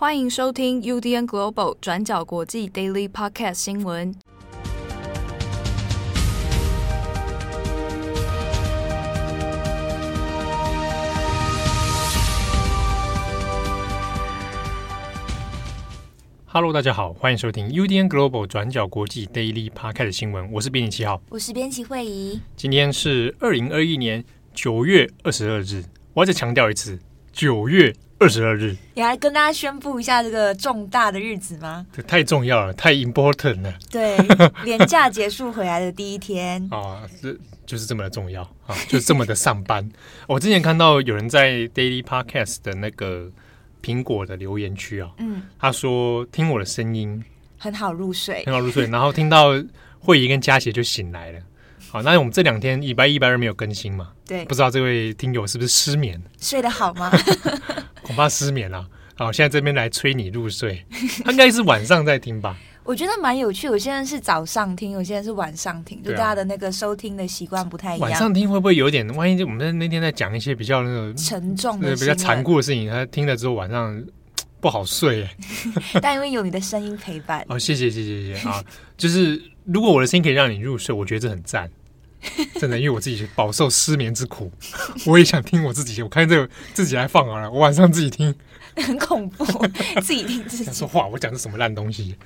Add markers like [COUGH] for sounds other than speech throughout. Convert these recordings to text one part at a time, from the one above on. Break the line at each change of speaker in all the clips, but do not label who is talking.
欢迎收听 UDN Global 转角国际 Daily Podcast 新闻。
Hello，大家好，欢迎收听 UDN Global 转角国际 Daily Podcast 新闻。我是编辑七号，
我是编辑惠仪。
今天是二零二一年九月二十二日，我要再强调一次，九月。二十二日，
你来跟大家宣布一下这个重大的日子吗？
这太重要了，太 important 了。
对，连假结束回来的第一天
啊，[LAUGHS] 这就是这么的重要啊，就是这么的上班。[LAUGHS] 我之前看到有人在 Daily Podcast 的那个苹果的留言区啊，嗯，他说听我的声音
很好入睡，
很好入睡，[LAUGHS] 然后听到慧仪跟佳琪就醒来了。好，那我们这两天礼拜一、礼拜二没有更新嘛？
对，
不知道这位听友是不是失眠？
睡得好吗？
恐怕失眠了。好，现在这边来催你入睡，他应该是晚上在听吧？[LAUGHS]
我觉得蛮有趣。我现在是早上听，我现在是晚上听，就大家的那个收听的习惯不太一样。
晚上听会不会有点？万一就我们在那天在讲一些比较那个
沉重的、
比较残酷的事情，他听了之后晚上不好睡。[LAUGHS]
但因为有你的声音陪伴，
哦，谢谢谢谢谢谢啊！就是如果我的声音可以让你入睡，我觉得这很赞。真的，因为我自己饱受失眠之苦，我也想听我自己。我看这个自己来放好了，我晚上自己听，[LAUGHS]
很恐怖。自己听自己
说话，我讲的什么烂东西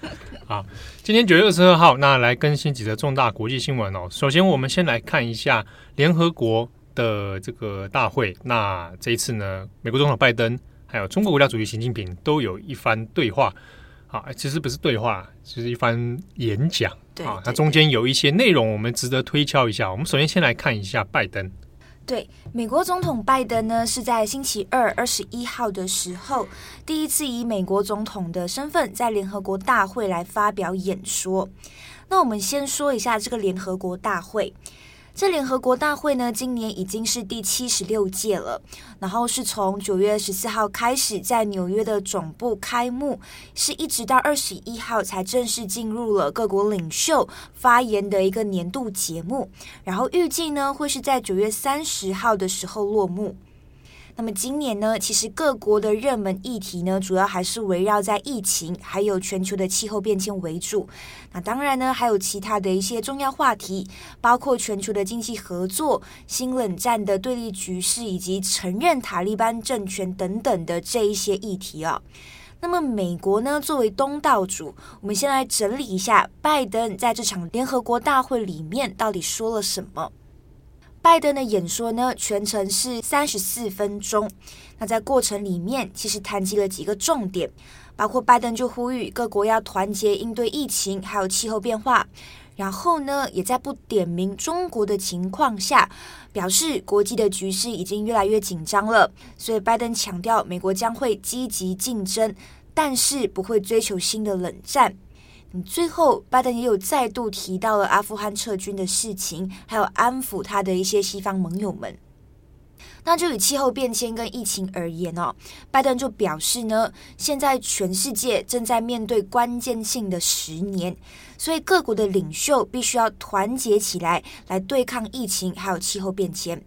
啊？今天九月二十二号，那来更新几则重大国际新闻哦。首先，我们先来看一下联合国的这个大会。那这一次呢，美国总统拜登还有中国国家主席习近平都有一番对话。啊，其实不是对话，就是一番演讲。
对
啊，它中间有一些内容，我们值得推敲一下。我们首先先来看一下拜登。
对，美国总统拜登呢，是在星期二二十一号的时候，第一次以美国总统的身份在联合国大会来发表演说。那我们先说一下这个联合国大会。这联合国大会呢，今年已经是第七十六届了，然后是从九月十四号开始在纽约的总部开幕，是一直到二十一号才正式进入了各国领袖发言的一个年度节目，然后预计呢会是在九月三十号的时候落幕。那么今年呢，其实各国的热门议题呢，主要还是围绕在疫情，还有全球的气候变迁为主。那当然呢，还有其他的一些重要话题，包括全球的经济合作、新冷战的对立局势，以及承认塔利班政权等等的这一些议题啊。那么美国呢，作为东道主，我们先来整理一下拜登在这场联合国大会里面到底说了什么。拜登的演说呢，全程是三十四分钟。那在过程里面，其实谈及了几个重点，包括拜登就呼吁各国要团结应对疫情，还有气候变化。然后呢，也在不点名中国的情况下，表示国际的局势已经越来越紧张了。所以拜登强调，美国将会积极竞争，但是不会追求新的冷战。最后，拜登也有再度提到了阿富汗撤军的事情，还有安抚他的一些西方盟友们。那就以气候变迁跟疫情而言哦，拜登就表示呢，现在全世界正在面对关键性的十年，所以各国的领袖必须要团结起来，来对抗疫情还有气候变迁。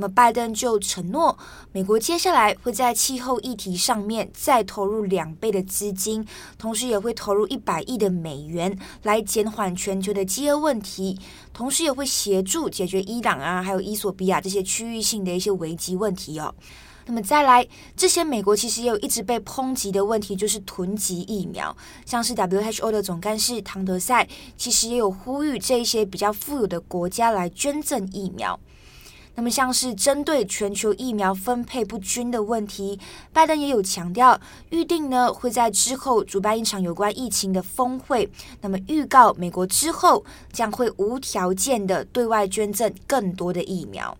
那么，拜登就承诺，美国接下来会在气候议题上面再投入两倍的资金，同时也会投入一百亿的美元来减缓全球的饥饿问题，同时也会协助解决伊朗啊，还有伊索比亚这些区域性的一些危机问题哦。那么再来，之前美国其实也有一直被抨击的问题，就是囤积疫苗，像是 WHO 的总干事唐德赛，其实也有呼吁这些比较富有的国家来捐赠疫苗。那么，像是针对全球疫苗分配不均的问题，拜登也有强调，预定呢会在之后主办一场有关疫情的峰会。那么，预告美国之后将会无条件的对外捐赠更多的疫苗。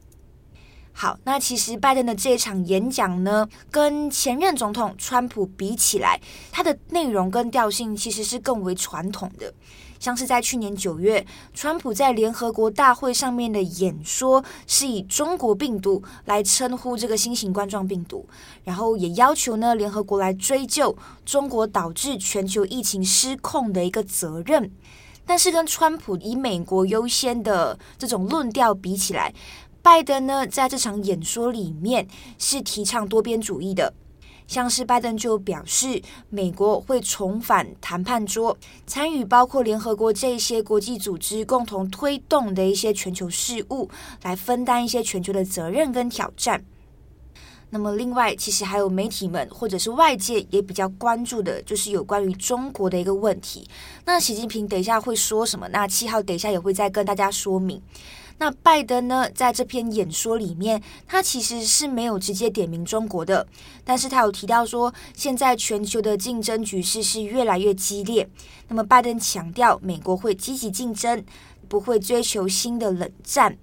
好，那其实拜登的这一场演讲呢，跟前任总统川普比起来，它的内容跟调性其实是更为传统的。像是在去年九月，川普在联合国大会上面的演说，是以中国病毒来称呼这个新型冠状病毒，然后也要求呢联合国来追究中国导致全球疫情失控的一个责任。但是跟川普以美国优先的这种论调比起来，拜登呢在这场演说里面是提倡多边主义的。像是拜登就表示，美国会重返谈判桌，参与包括联合国这些国际组织共同推动的一些全球事务，来分担一些全球的责任跟挑战。那么，另外，其实还有媒体们或者是外界也比较关注的，就是有关于中国的一个问题。那习近平等一下会说什么？那七号等一下也会再跟大家说明。那拜登呢，在这篇演说里面，他其实是没有直接点名中国的，但是他有提到说，现在全球的竞争局势是越来越激烈。那么拜登强调，美国会积极竞争，不会追求新的冷战。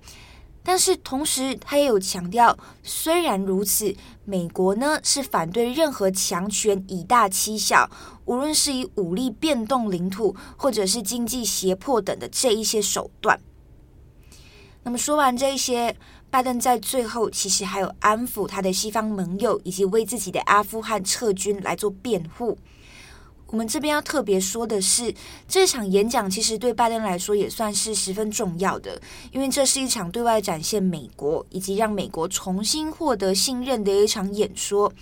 但是同时，他也有强调，虽然如此，美国呢是反对任何强权以大欺小，无论是以武力变动领土，或者是经济胁迫等的这一些手段。那么说完这些，拜登在最后其实还有安抚他的西方盟友，以及为自己的阿富汗撤军来做辩护。我们这边要特别说的是，这场演讲其实对拜登来说也算是十分重要的，因为这是一场对外展现美国以及让美国重新获得信任的一场演说。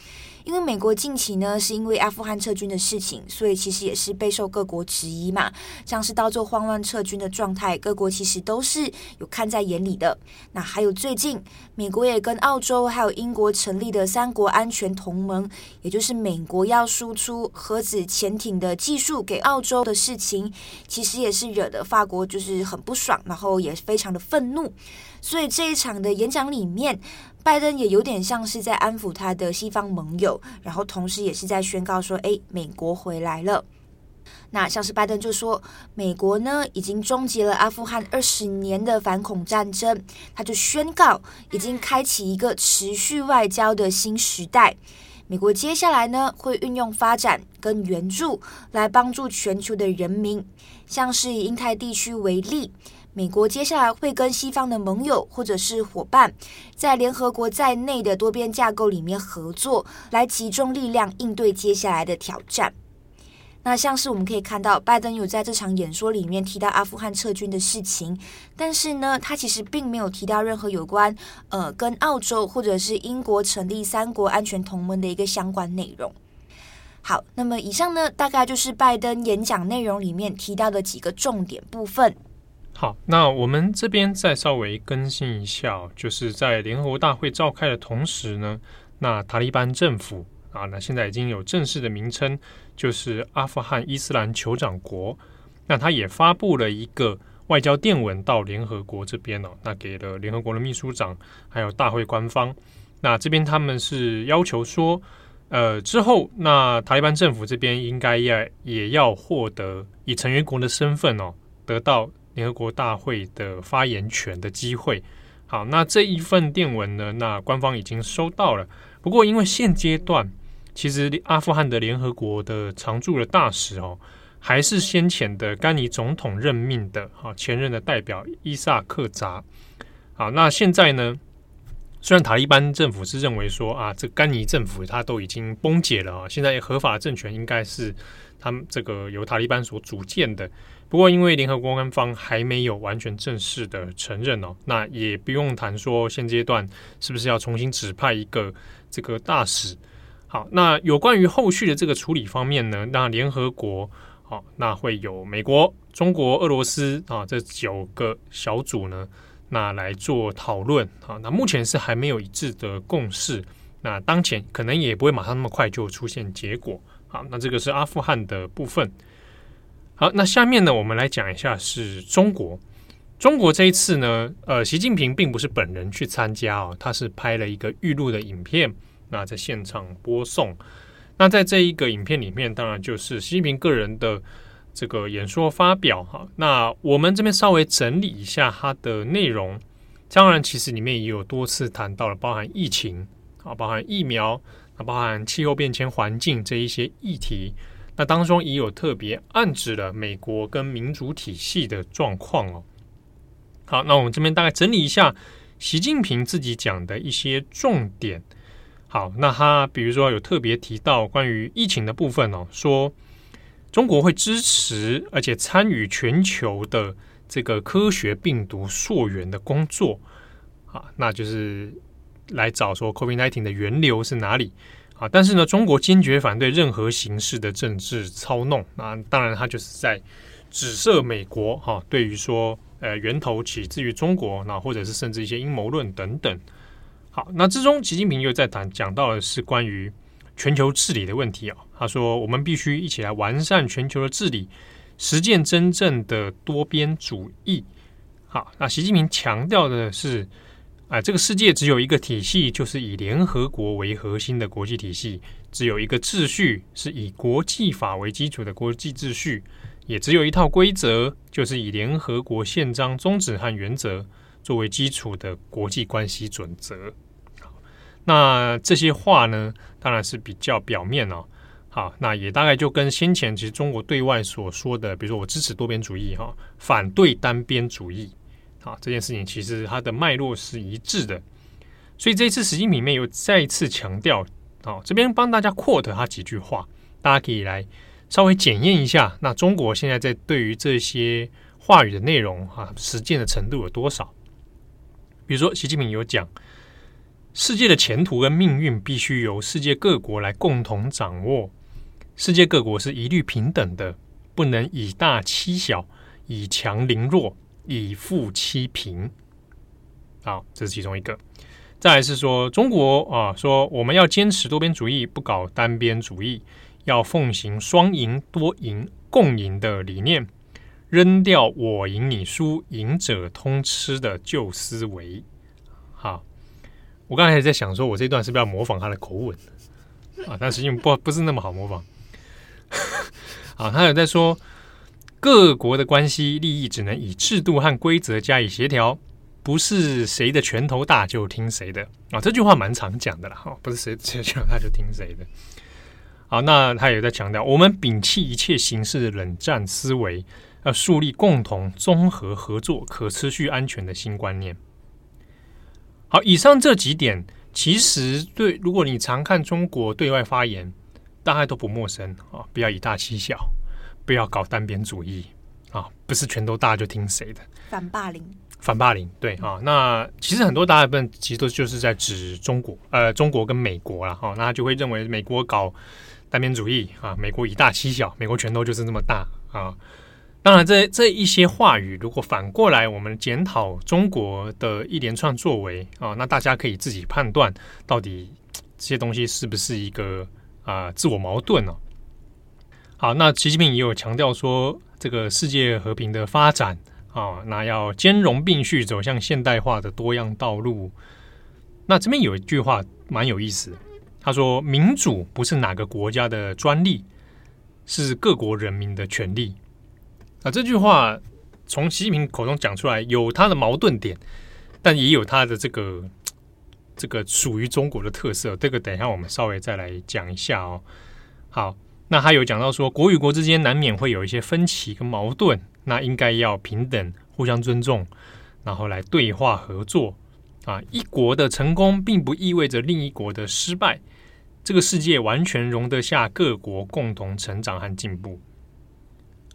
因为美国近期呢，是因为阿富汗撤军的事情，所以其实也是备受各国质疑嘛。像是到这慌乱撤军的状态，各国其实都是有看在眼里的。那还有最近，美国也跟澳洲还有英国成立的三国安全同盟，也就是美国要输出核子潜艇的技术给澳洲的事情，其实也是惹得法国就是很不爽，然后也非常的愤怒。所以这一场的演讲里面，拜登也有点像是在安抚他的西方盟友，然后同时也是在宣告说：“诶，美国回来了。”那像是拜登就说：“美国呢，已经终结了阿富汗二十年的反恐战争，他就宣告已经开启一个持续外交的新时代。美国接下来呢，会运用发展跟援助来帮助全球的人民，像是以印太地区为例。”美国接下来会跟西方的盟友或者是伙伴，在联合国在内的多边架构里面合作，来集中力量应对接下来的挑战。那像是我们可以看到，拜登有在这场演说里面提到阿富汗撤军的事情，但是呢，他其实并没有提到任何有关呃跟澳洲或者是英国成立三国安全同盟的一个相关内容。好，那么以上呢，大概就是拜登演讲内容里面提到的几个重点部分。
好，那我们这边再稍微更新一下，就是在联合国大会召开的同时呢，那塔利班政府啊，那现在已经有正式的名称，就是阿富汗伊斯兰酋长国。那他也发布了一个外交电文到联合国这边哦，那给了联合国的秘书长还有大会官方。那这边他们是要求说，呃，之后那塔利班政府这边应该要也要获得以成员国的身份哦，得到。联合国大会的发言权的机会，好，那这一份电文呢，那官方已经收到了。不过，因为现阶段其实阿富汗的联合国的常驻的大使哦，还是先前的甘尼总统任命的，哈，前任的代表伊萨克扎。好，那现在呢，虽然塔利班政府是认为说啊，这甘尼政府他都已经崩解了啊，现在合法政权应该是他们这个由塔利班所组建的。不过，因为联合国官方还没有完全正式的承认哦，那也不用谈说现阶段是不是要重新指派一个这个大使。好，那有关于后续的这个处理方面呢，那联合国好，那会有美国、中国、俄罗斯啊这九个小组呢，那来做讨论啊。那目前是还没有一致的共识，那当前可能也不会马上那么快就出现结果。好，那这个是阿富汗的部分。好，那下面呢，我们来讲一下是中国。中国这一次呢，呃，习近平并不是本人去参加哦，他是拍了一个预录的影片，那在现场播送。那在这一个影片里面，当然就是习近平个人的这个演说发表哈。那我们这边稍微整理一下它的内容。当然，其实里面也有多次谈到了，包含疫情啊，包含疫苗啊，包含气候变迁、环境这一些议题。那当中也有特别暗指了美国跟民主体系的状况哦。好，那我们这边大概整理一下习近平自己讲的一些重点。好，那他比如说有特别提到关于疫情的部分哦，说中国会支持而且参与全球的这个科学病毒溯源的工作啊，那就是来找说 COVID-19 的源流是哪里。啊，但是呢，中国坚决反对任何形式的政治操弄。那当然，他就是在指涉美国哈、啊，对于说呃源头起自于中国，那或者是甚至一些阴谋论等等。好，那之中，习近平又在谈讲到的是关于全球治理的问题啊。他说，我们必须一起来完善全球的治理，实践真正的多边主义。好，那习近平强调的是。啊，这个世界只有一个体系，就是以联合国为核心的国际体系；只有一个秩序，是以国际法为基础的国际秩序；也只有一套规则，就是以联合国宪章宗旨和原则作为基础的国际关系准则。那这些话呢，当然是比较表面哦。好，那也大概就跟先前其实中国对外所说的，比如说我支持多边主义，哈，反对单边主义。啊，这件事情其实它的脉络是一致的，所以这次习近平面又再一次强调，啊，这边帮大家 quote 他几句话，大家可以来稍微检验一下，那中国现在在对于这些话语的内容啊，实践的程度有多少？比如说，习近平有讲，世界的前途跟命运必须由世界各国来共同掌握，世界各国是一律平等的，不能以大欺小，以强凌弱。以富欺贫，好，这是其中一个。再来是说，中国啊，说我们要坚持多边主义，不搞单边主义，要奉行双赢、多赢、共赢的理念，扔掉我赢你输、赢者通吃的旧思维。好，我刚才也在想，说我这段是不是要模仿他的口吻啊？但实际不不是那么好模仿。[LAUGHS] 啊，他有在说。各国的关系利益只能以制度和规则加以协调，不是谁的拳头大就听谁的啊！这句话蛮常讲的了哈，不是谁谁拳头大就听谁的。好，那他也在强调，我们摒弃一切形式的冷战思维，要树立共同、综合、合作、可持续、安全的新观念。好，以上这几点，其实对如果你常看中国对外发言，大概都不陌生啊！不要以大欺小。不要搞单边主义啊！不是拳头大就听谁的。
反霸凌，
反霸凌，对啊。那其实很多大部分其实都就是在指中国，呃，中国跟美国了哈、啊。那他就会认为美国搞单边主义啊，美国以大欺小，美国拳头就是那么大啊。当然这，这一些话语，如果反过来我们检讨中国的一连串作为啊，那大家可以自己判断，到底这些东西是不是一个啊自我矛盾呢、好，那习近平也有强调说，这个世界和平的发展啊，那要兼容并蓄，走向现代化的多样道路。那这边有一句话蛮有意思，他说：“民主不是哪个国家的专利，是各国人民的权利。”啊，这句话从习近平口中讲出来，有他的矛盾点，但也有他的这个这个属于中国的特色。这个等一下我们稍微再来讲一下哦。好。那还有讲到说，国与国之间难免会有一些分歧跟矛盾，那应该要平等、互相尊重，然后来对话合作啊。一国的成功并不意味着另一国的失败，这个世界完全容得下各国共同成长和进步。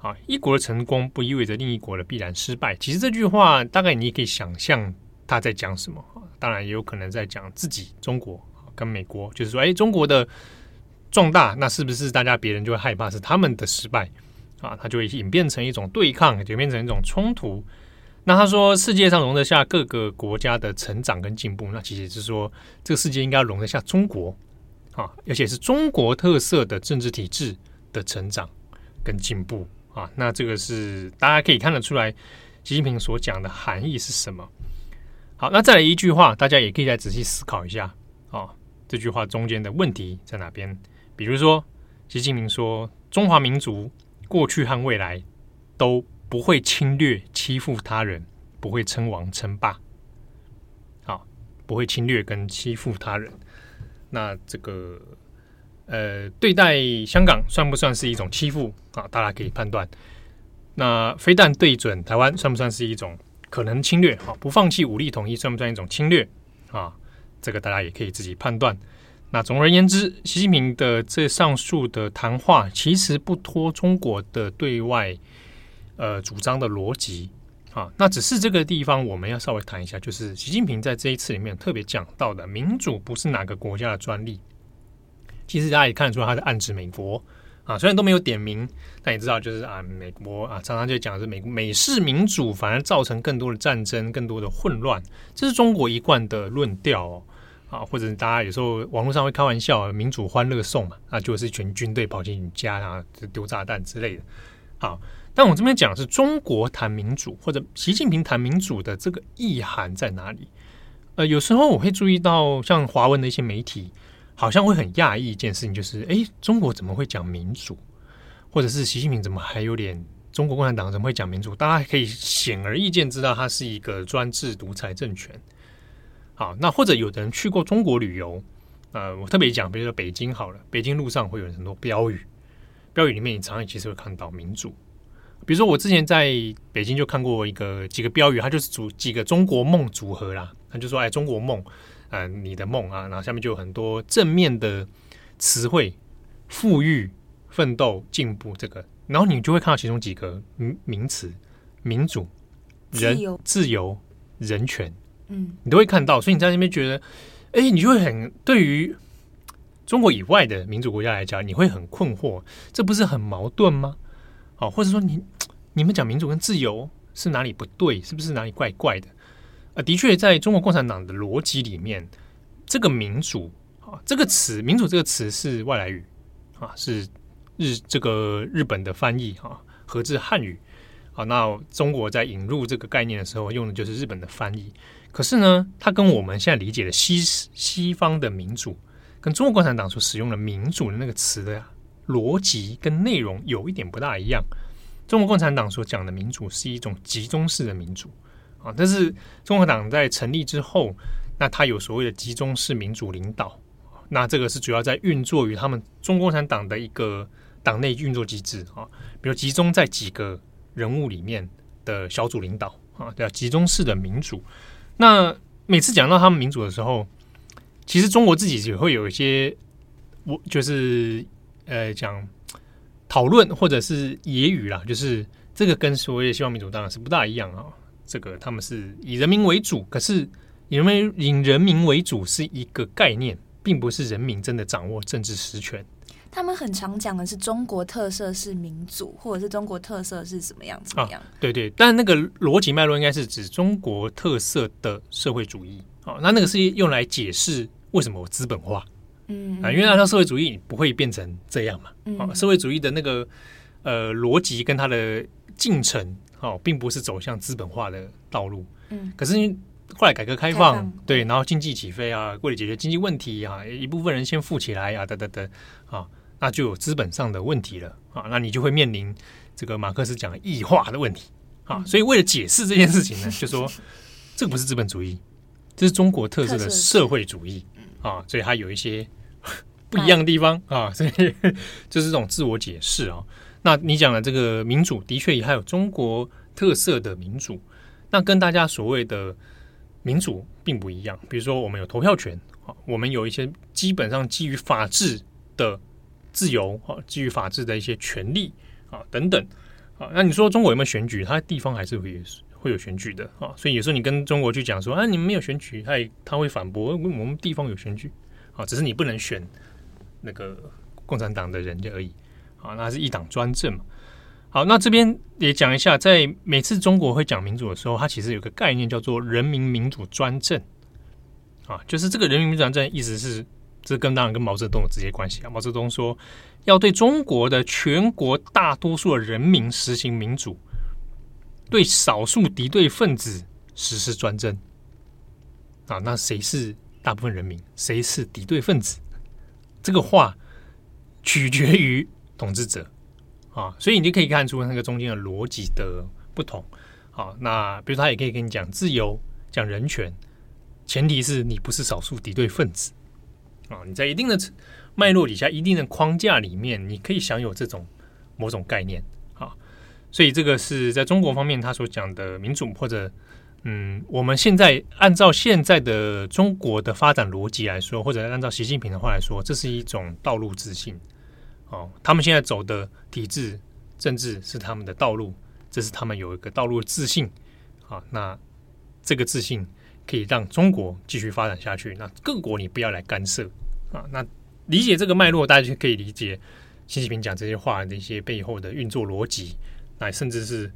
啊，一国的成功不意味着另一国的必然失败。其实这句话大概你也可以想象他在讲什么，当然也有可能在讲自己中国跟美国，就是说，哎，中国的。壮大，那是不是大家别人就会害怕是他们的失败啊？他就会演变成一种对抗，演变成一种冲突。那他说世界上容得下各个国家的成长跟进步，那其实是说这个世界应该容得下中国啊，而且是中国特色的政治体制的成长跟进步啊。那这个是大家可以看得出来，习近平所讲的含义是什么？好，那再来一句话，大家也可以再仔细思考一下啊，这句话中间的问题在哪边？比如说，习近平说：“中华民族过去和未来都不会侵略、欺负他人，不会称王称霸。好，不会侵略跟欺负他人。那这个呃，对待香港算不算是一种欺负啊？大家可以判断。那非但对准台湾算不算是一种可能侵略？好，不放弃武力统一算不算一种侵略？啊，这个大家也可以自己判断。”那总而言之，习近平的这上述的谈话，其实不脱中国的对外呃主张的逻辑啊。那只是这个地方我们要稍微谈一下，就是习近平在这一次里面特别讲到的，民主不是哪个国家的专利，其实大家也看得出来，他在暗指美国啊，虽然都没有点名，但也知道就是啊，美国啊，常常就讲是美美式民主反而造成更多的战争、更多的混乱，这是中国一贯的论调哦。啊，或者大家有时候网络上会开玩笑，民主欢乐颂嘛，啊，就是一群军队跑进你家啊，丢炸弹之类的。好，但我这边讲是中国谈民主，或者习近平谈民主的这个意涵在哪里？呃，有时候我会注意到，像华文的一些媒体，好像会很讶异一件事情，就是哎，中国怎么会讲民主？或者是习近平怎么还有点中国共产党怎么会讲民主？大家可以显而易见知道，它是一个专制独裁政权。好，那或者有的人去过中国旅游，呃，我特别讲，比如说北京好了，北京路上会有很多标语，标语里面你常常其实会看到民主。比如说我之前在北京就看过一个几个标语，它就是组几个中国梦组合啦，他就说哎，中国梦，呃，你的梦啊，然后下面就有很多正面的词汇，富裕、奋斗、进步这个，然后你就会看到其中几个名名词，民主、人、自由、自由、人权。嗯，你都会看到，所以你在那边觉得，哎，你就会很对于中国以外的民主国家来讲，你会很困惑，这不是很矛盾吗？哦，或者说你你们讲民主跟自由是哪里不对？是不是哪里怪怪的？啊，的确，在中国共产党的逻辑里面，这个民主啊这个词，民主这个词是外来语啊，是日这个日本的翻译啊，合字汉语。好，那中国在引入这个概念的时候，用的就是日本的翻译。可是呢，它跟我们现在理解的西西方的民主，跟中国共产党所使用的民主的那个词的逻辑跟内容有一点不大一样。中国共产党所讲的民主是一种集中式的民主但是中国党在成立之后，那它有所谓的集中式民主领导，那这个是主要在运作于他们中国共产党的一个党内运作机制啊，比如集中在几个人物里面的小组领导啊，叫集中式的民主。那每次讲到他们民主的时候，其实中国自己也会有一些，我就是呃讲讨论或者是揶揄啦，就是这个跟所谓的西方民主当然是不大一样啊。这个他们是以人民为主，可是以人民以人民为主是一个概念，并不是人民真的掌握政治实权。
他们很常讲的是中国特色是民主，或者是中国特色是什么样怎么样？啊、
对对，但那个逻辑脉络应该是指中国特色的社会主义。哦，那那个是用来解释为什么资本化。嗯啊，因为按照社会主义不会变成这样嘛。啊，嗯、社会主义的那个呃逻辑跟它的进程，哦、啊，并不是走向资本化的道路。嗯，可是后来改革开放，开放对，然后经济起飞啊，为了解决经济问题啊，一部分人先富起来啊，等等等啊。那就有资本上的问题了啊，那你就会面临这个马克思讲的异化的问题啊。所以为了解释这件事情呢，[LAUGHS] 就说这个不是资本主义，这是中国特色的社会主义啊。所以它有一些 [LAUGHS] 不一样的地方啊，所以 [LAUGHS] 就是这种自我解释啊。那你讲的这个民主，的确也还有中国特色的民主，那跟大家所谓的民主并不一样。比如说，我们有投票权啊，我们有一些基本上基于法治的。自由啊，基于法治的一些权利啊，等等啊，那你说中国有没有选举？它地方还是会会有选举的啊，所以有时候你跟中国去讲说啊，你们没有选举，他他会反驳，我们地方有选举啊，只是你不能选那个共产党的人而已啊，那是一党专政嘛。好，那这边也讲一下，在每次中国会讲民主的时候，它其实有个概念叫做人民民主专政啊，就是这个人民民主专政意思是。这跟当然跟毛泽东有直接关系啊！毛泽东说要对中国的全国大多数的人民实行民主，对少数敌对分子实施专政啊！那谁是大部分人民？谁是敌对分子？这个话取决于统治者啊！所以你就可以看出那个中间的逻辑的不同啊！那比如他也可以跟你讲自由、讲人权，前提是你不是少数敌对分子。啊，你在一定的脉络底下、一定的框架里面，你可以享有这种某种概念啊。所以这个是在中国方面他所讲的民主，或者嗯，我们现在按照现在的中国的发展逻辑来说，或者按照习近平的话来说，这是一种道路自信。哦，他们现在走的体制政治是他们的道路，这是他们有一个道路自信。啊，那这个自信。可以让中国继续发展下去，那各国你不要来干涉啊。那理解这个脉络，大家就可以理解习近平讲这些话的一些背后的运作逻辑，那甚至是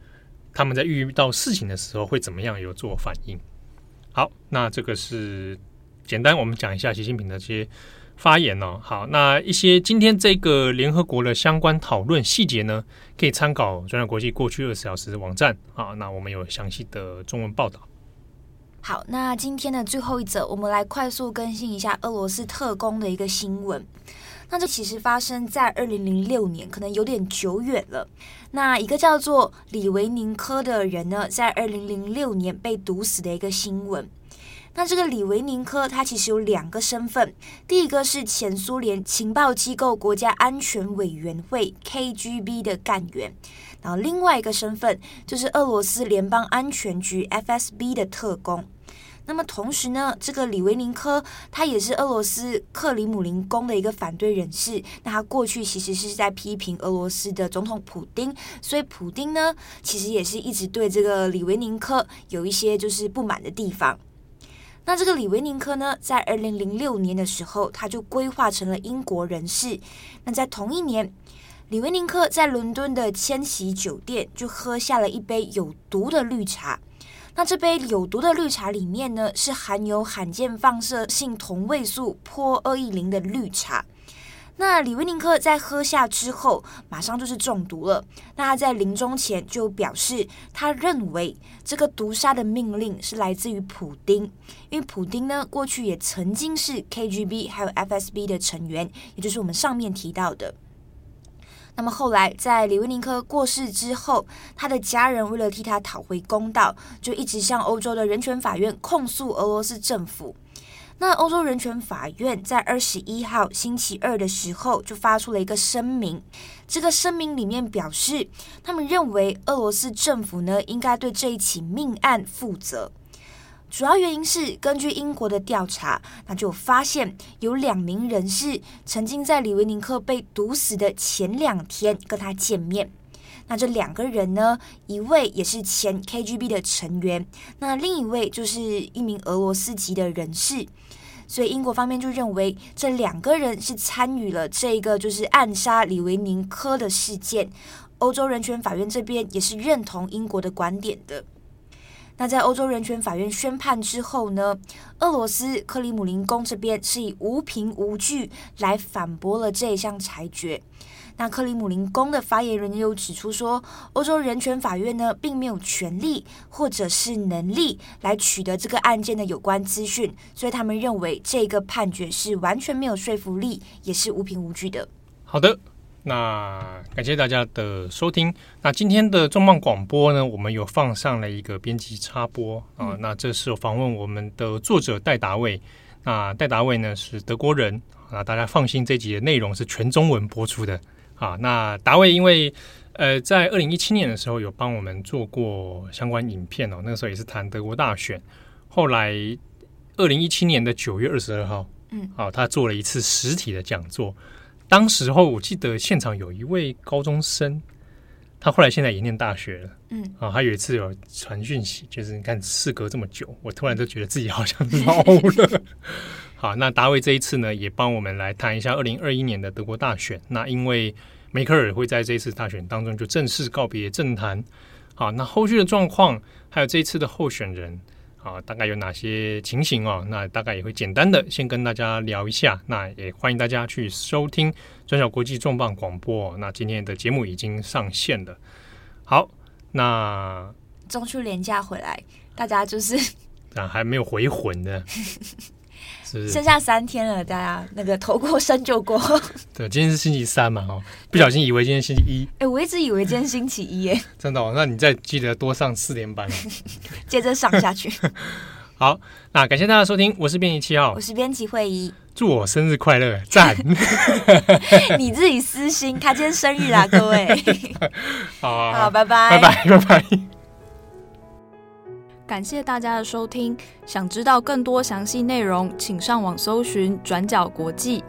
他们在遇到事情的时候会怎么样有做反应。好，那这个是简单我们讲一下习近平的这些发言哦。好，那一些今天这个联合国的相关讨论细节呢，可以参考转角国际过去二十小时的网站啊。那我们有详细的中文报道。
好，那今天的最后一则，我们来快速更新一下俄罗斯特工的一个新闻。那这其实发生在二零零六年，可能有点久远了。那一个叫做李维宁科的人呢，在二零零六年被毒死的一个新闻。那这个李维宁科他其实有两个身份，第一个是前苏联情报机构国家安全委员会 KGB 的干员。然后另外一个身份就是俄罗斯联邦安全局 FSB 的特工。那么同时呢，这个李维宁科他也是俄罗斯克里姆林宫的一个反对人士。那他过去其实是在批评俄罗斯的总统普丁，所以普丁呢其实也是一直对这个李维宁科有一些就是不满的地方。那这个李维宁科呢，在二零零六年的时候，他就规划成了英国人士。那在同一年。李维宁科在伦敦的千禧酒店就喝下了一杯有毒的绿茶。那这杯有毒的绿茶里面呢，是含有罕见放射性同位素钋二亿零的绿茶。那李维宁科在喝下之后，马上就是中毒了。那他在临终前就表示，他认为这个毒杀的命令是来自于普丁，因为普丁呢过去也曾经是 KGB 还有 FSB 的成员，也就是我们上面提到的。那么后来，在李维宁科过世之后，他的家人为了替他讨回公道，就一直向欧洲的人权法院控诉俄罗斯政府。那欧洲人权法院在二十一号星期二的时候，就发出了一个声明。这个声明里面表示，他们认为俄罗斯政府呢，应该对这一起命案负责。主要原因是根据英国的调查，那就发现有两名人士曾经在李维宁克被毒死的前两天跟他见面。那这两个人呢，一位也是前 KGB 的成员，那另一位就是一名俄罗斯籍的人士。所以英国方面就认为这两个人是参与了这个就是暗杀李维宁科的事件。欧洲人权法院这边也是认同英国的观点的。那在欧洲人权法院宣判之后呢，俄罗斯克里姆林宫这边是以无凭无据来反驳了这一项裁决。那克里姆林宫的发言人又指出说，欧洲人权法院呢并没有权利或者是能力来取得这个案件的有关资讯，所以他们认为这个判决是完全没有说服力，也是无凭无据的。
好的。那感谢大家的收听。那今天的重磅广播呢，我们有放上了一个编辑插播啊、呃。那这是访问我们的作者戴达卫。那戴达卫呢是德国人那，大家放心，这集的内容是全中文播出的啊。那达卫因为呃在二零一七年的时候有帮我们做过相关影片哦，那个时候也是谈德国大选。后来二零一七年的九月二十二号，嗯，啊，他做了一次实体的讲座。当时候我记得现场有一位高中生，他后来现在也念大学了。嗯，啊，他有一次有传讯息，就是你看事隔这么久，我突然就觉得自己好像老了。[LAUGHS] 好，那达维这一次呢，也帮我们来谈一下二零二一年的德国大选。那因为梅克尔会在这一次大选当中就正式告别政坛。好，那后续的状况，还有这一次的候选人。啊，大概有哪些情形哦？那大概也会简单的先跟大家聊一下。那也欢迎大家去收听转角国际重磅广播。那今天的节目已经上线了。好，那
中秋连假回来，大家就是 [LAUGHS]
啊，还没有回魂的。[LAUGHS]
剩下三天了，大家那个头过身就过。[LAUGHS]
对，今天是星期三嘛，哦，不小心以为今天星期一。
哎、欸，我一直以为今天星期一耶。
真的哦，那你再记得多上四点半，
接着上下去。
好，那感谢大家收听，我是编辑七号，
我是编辑会议，
祝我生日快乐，赞。[LAUGHS]
你自己私心，他今天生日啦，[LAUGHS] 各位。
好，好，
好，拜拜，
拜拜，拜拜。
感谢大家的收听，想知道更多详细内容，请上网搜寻“转角国际”。